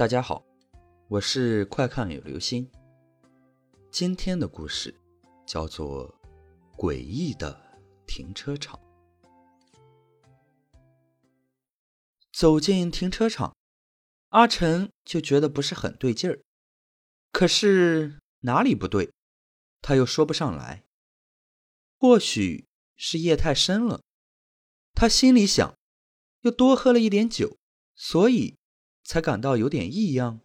大家好，我是快看有流星。今天的故事叫做《诡异的停车场》。走进停车场，阿成就觉得不是很对劲儿。可是哪里不对，他又说不上来。或许是夜太深了，他心里想，又多喝了一点酒，所以。才感到有点异样。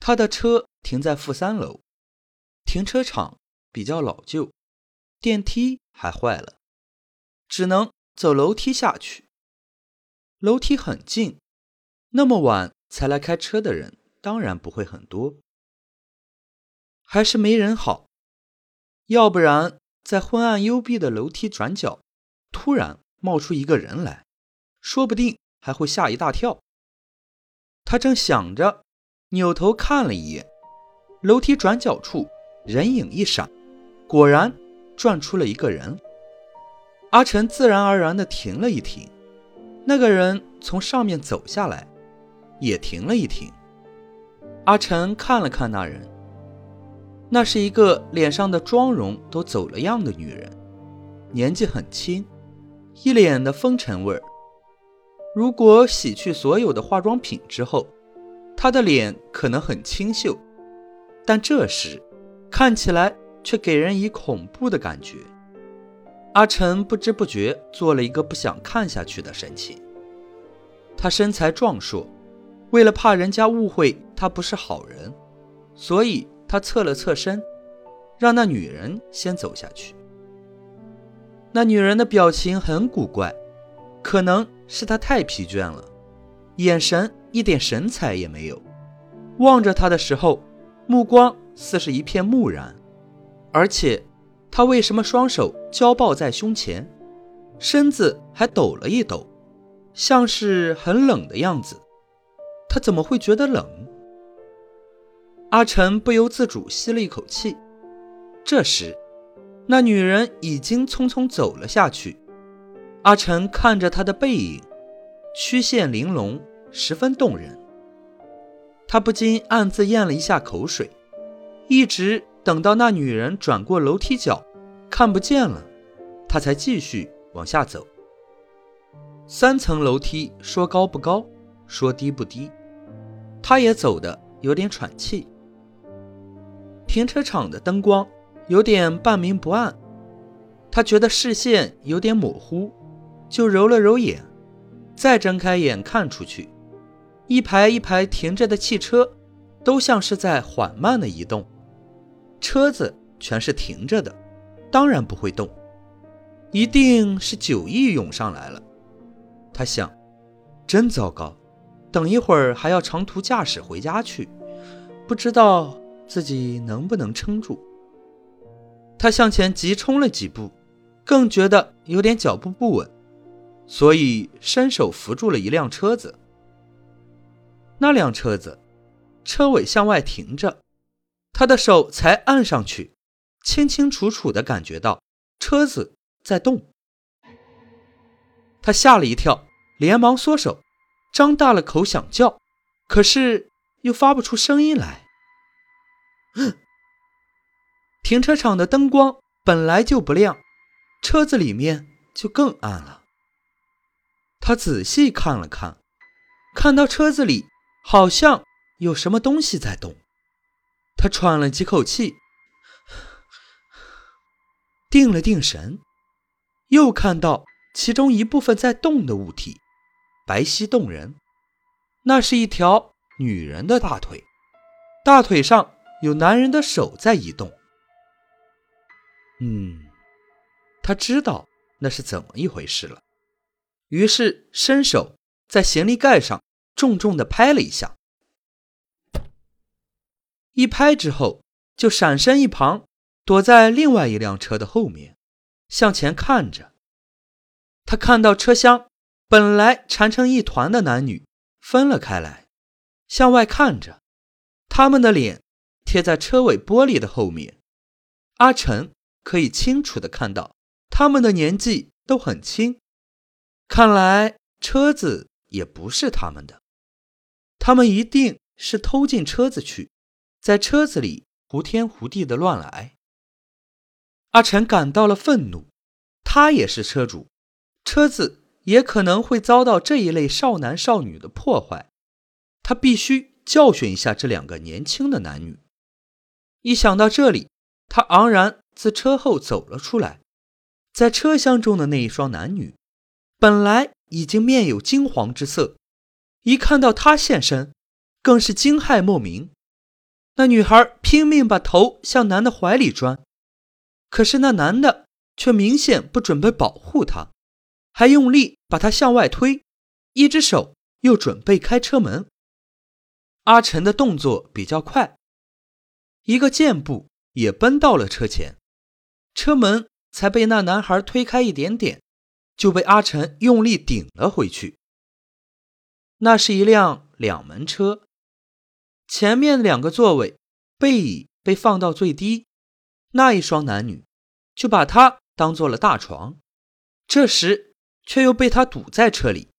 他的车停在负三楼，停车场比较老旧，电梯还坏了，只能走楼梯下去。楼梯很近，那么晚才来开车的人当然不会很多，还是没人好。要不然，在昏暗幽闭的楼梯转角，突然冒出一个人来，说不定还会吓一大跳。他正想着，扭头看了一眼，楼梯转角处人影一闪，果然转出了一个人。阿成自然而然地停了一停，那个人从上面走下来，也停了一停。阿成看了看那人，那是一个脸上的妆容都走了样的女人，年纪很轻，一脸的风尘味儿。如果洗去所有的化妆品之后，他的脸可能很清秀，但这时看起来却给人以恐怖的感觉。阿成不知不觉做了一个不想看下去的神情。他身材壮硕，为了怕人家误会他不是好人，所以他侧了侧身，让那女人先走下去。那女人的表情很古怪，可能。是他太疲倦了，眼神一点神采也没有。望着他的时候，目光似是一片木然。而且，他为什么双手交抱在胸前，身子还抖了一抖，像是很冷的样子？他怎么会觉得冷？阿成不由自主吸了一口气。这时，那女人已经匆匆走了下去。阿成看着她的背影，曲线玲珑，十分动人。他不禁暗自咽了一下口水，一直等到那女人转过楼梯角，看不见了，他才继续往下走。三层楼梯，说高不高，说低不低，他也走得有点喘气。停车场的灯光有点半明不暗，他觉得视线有点模糊。就揉了揉眼，再睁开眼看出去，一排一排停着的汽车，都像是在缓慢的移动。车子全是停着的，当然不会动，一定是酒意涌上来了。他想，真糟糕，等一会儿还要长途驾驶回家去，不知道自己能不能撑住。他向前急冲了几步，更觉得有点脚步不稳。所以伸手扶住了一辆车子。那辆车子车尾向外停着，他的手才按上去，清清楚楚的感觉到车子在动。他吓了一跳，连忙缩手，张大了口想叫，可是又发不出声音来。停车场的灯光本来就不亮，车子里面就更暗了。他仔细看了看，看到车子里好像有什么东西在动。他喘了几口气，定了定神，又看到其中一部分在动的物体，白皙动人。那是一条女人的大腿，大腿上有男人的手在移动。嗯，他知道那是怎么一回事了。于是伸手在行李盖上重重的拍了一下，一拍之后就闪身一旁，躲在另外一辆车的后面，向前看着。他看到车厢本来缠成一团的男女分了开来，向外看着，他们的脸贴在车尾玻璃的后面。阿成可以清楚的看到，他们的年纪都很轻。看来车子也不是他们的。他们一定是偷进车子去，在车子里胡天胡地的乱来。阿成感到了愤怒，他也是车主，车子也可能会遭到这一类少男少女的破坏，他必须教训一下这两个年轻的男女。一想到这里，他昂然自车后走了出来。在车厢中的那一双男女，本来已经面有惊惶之色，一看到他现身，更是惊骇莫名。那女孩拼命把头向男的怀里钻。可是那男的却明显不准备保护她，还用力把她向外推，一只手又准备开车门。阿晨的动作比较快，一个箭步也奔到了车前，车门才被那男孩推开一点点，就被阿晨用力顶了回去。那是一辆两门车，前面两个座位背椅被放到最低。那一双男女就把他当做了大床，这时却又被他堵在车里，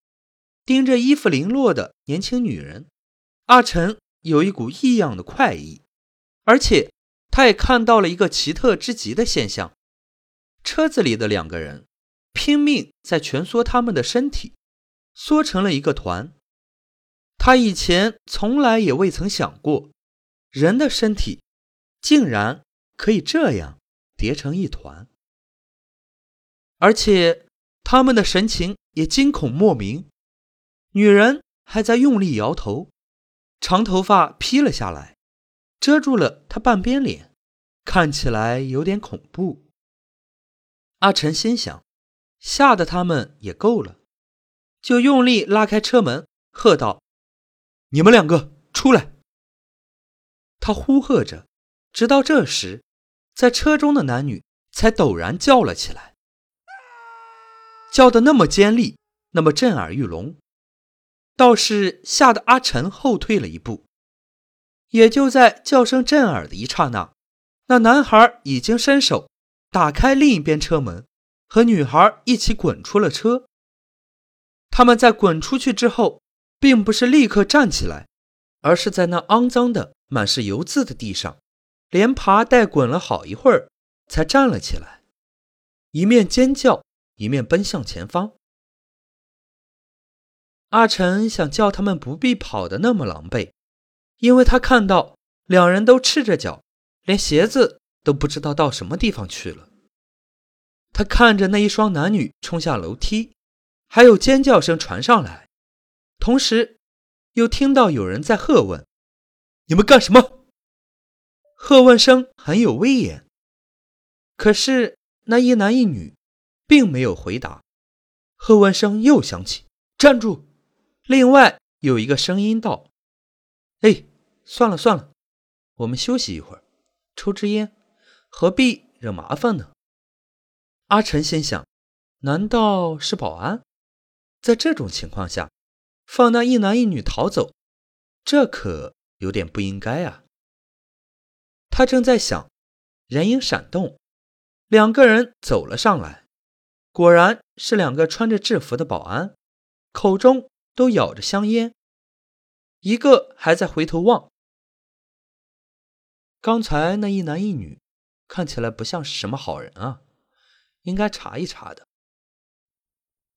盯着衣服零落的年轻女人。阿成有一股异样的快意，而且他也看到了一个奇特之极的现象：车子里的两个人拼命在蜷缩他们的身体，缩成了一个团。他以前从来也未曾想过，人的身体竟然。可以这样叠成一团，而且他们的神情也惊恐莫名。女人还在用力摇头，长头发披了下来，遮住了她半边脸，看起来有点恐怖。阿晨心想，吓得他们也够了，就用力拉开车门，喝道：“你们两个出来！”他呼喝着，直到这时。在车中的男女才陡然叫了起来，叫得那么尖利，那么震耳欲聋，倒是吓得阿晨后退了一步。也就在叫声震耳的一刹那，那男孩已经伸手打开另一边车门，和女孩一起滚出了车。他们在滚出去之后，并不是立刻站起来，而是在那肮脏的、满是油渍的地上。连爬带滚了好一会儿，才站了起来，一面尖叫，一面奔向前方。阿成想叫他们不必跑得那么狼狈，因为他看到两人都赤着脚，连鞋子都不知道到什么地方去了。他看着那一双男女冲下楼梯，还有尖叫声传上来，同时又听到有人在喝问：“你们干什么？”喝问声很有威严，可是那一男一女并没有回答。喝问声又响起：“站住！”另外有一个声音道：“哎，算了算了，我们休息一会儿，抽支烟，何必惹麻烦呢？”阿晨心想：难道是保安？在这种情况下，放那一男一女逃走，这可有点不应该啊。他正在想，人影闪动，两个人走了上来，果然是两个穿着制服的保安，口中都咬着香烟，一个还在回头望。刚才那一男一女看起来不像是什么好人啊，应该查一查的。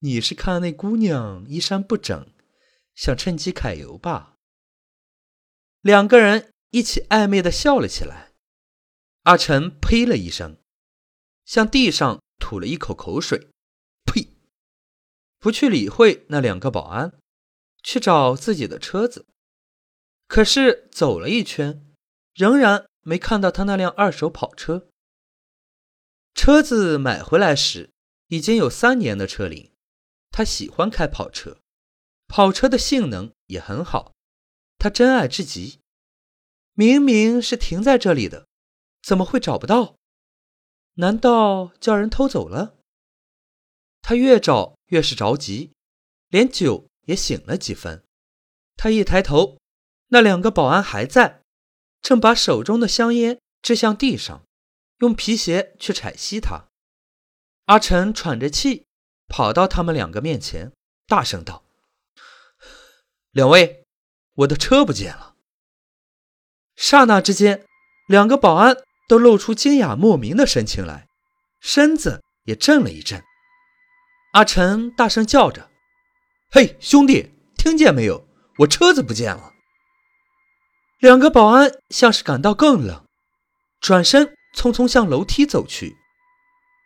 你是看那姑娘衣衫不整，想趁机揩油吧？两个人一起暧昧的笑了起来。阿晨呸了一声，向地上吐了一口口水，呸！不去理会那两个保安，去找自己的车子。可是走了一圈，仍然没看到他那辆二手跑车。车子买回来时已经有三年的车龄，他喜欢开跑车，跑车的性能也很好，他真爱至极。明明是停在这里的。怎么会找不到？难道叫人偷走了？他越找越是着急，连酒也醒了几分。他一抬头，那两个保安还在，正把手中的香烟掷向地上，用皮鞋去踩熄它。阿成喘着气跑到他们两个面前，大声道：“两位，我的车不见了。刹那之间，两个保安都露出惊讶莫名的神情来，身子也震了一震。阿成大声叫着：“嘿，兄弟，听见没有？我车子不见了！”两个保安像是感到更冷，转身匆匆向楼梯走去。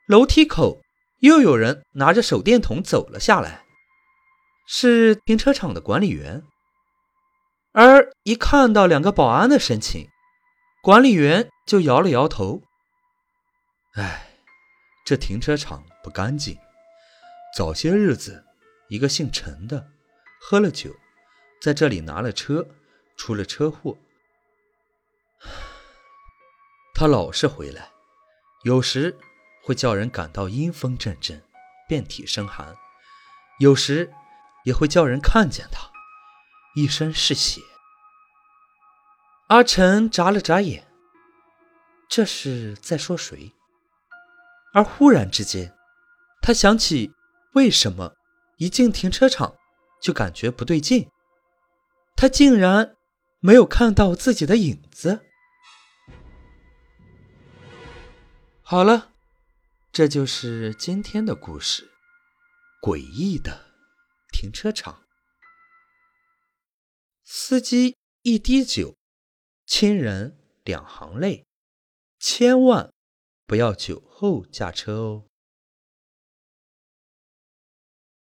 楼梯口又有人拿着手电筒走了下来，是停车场的管理员。而一看到两个保安的神情，管理员就摇了摇头：“哎，这停车场不干净。早些日子，一个姓陈的喝了酒，在这里拿了车，出了车祸。他老是回来，有时会叫人感到阴风阵阵，遍体生寒；有时也会叫人看见他。”一身是血。阿晨眨了眨眼，这是在说谁？而忽然之间，他想起为什么一进停车场就感觉不对劲，他竟然没有看到自己的影子。好了，这就是今天的故事——诡异的停车场。司机一滴酒，亲人两行泪，千万不要酒后驾车哦。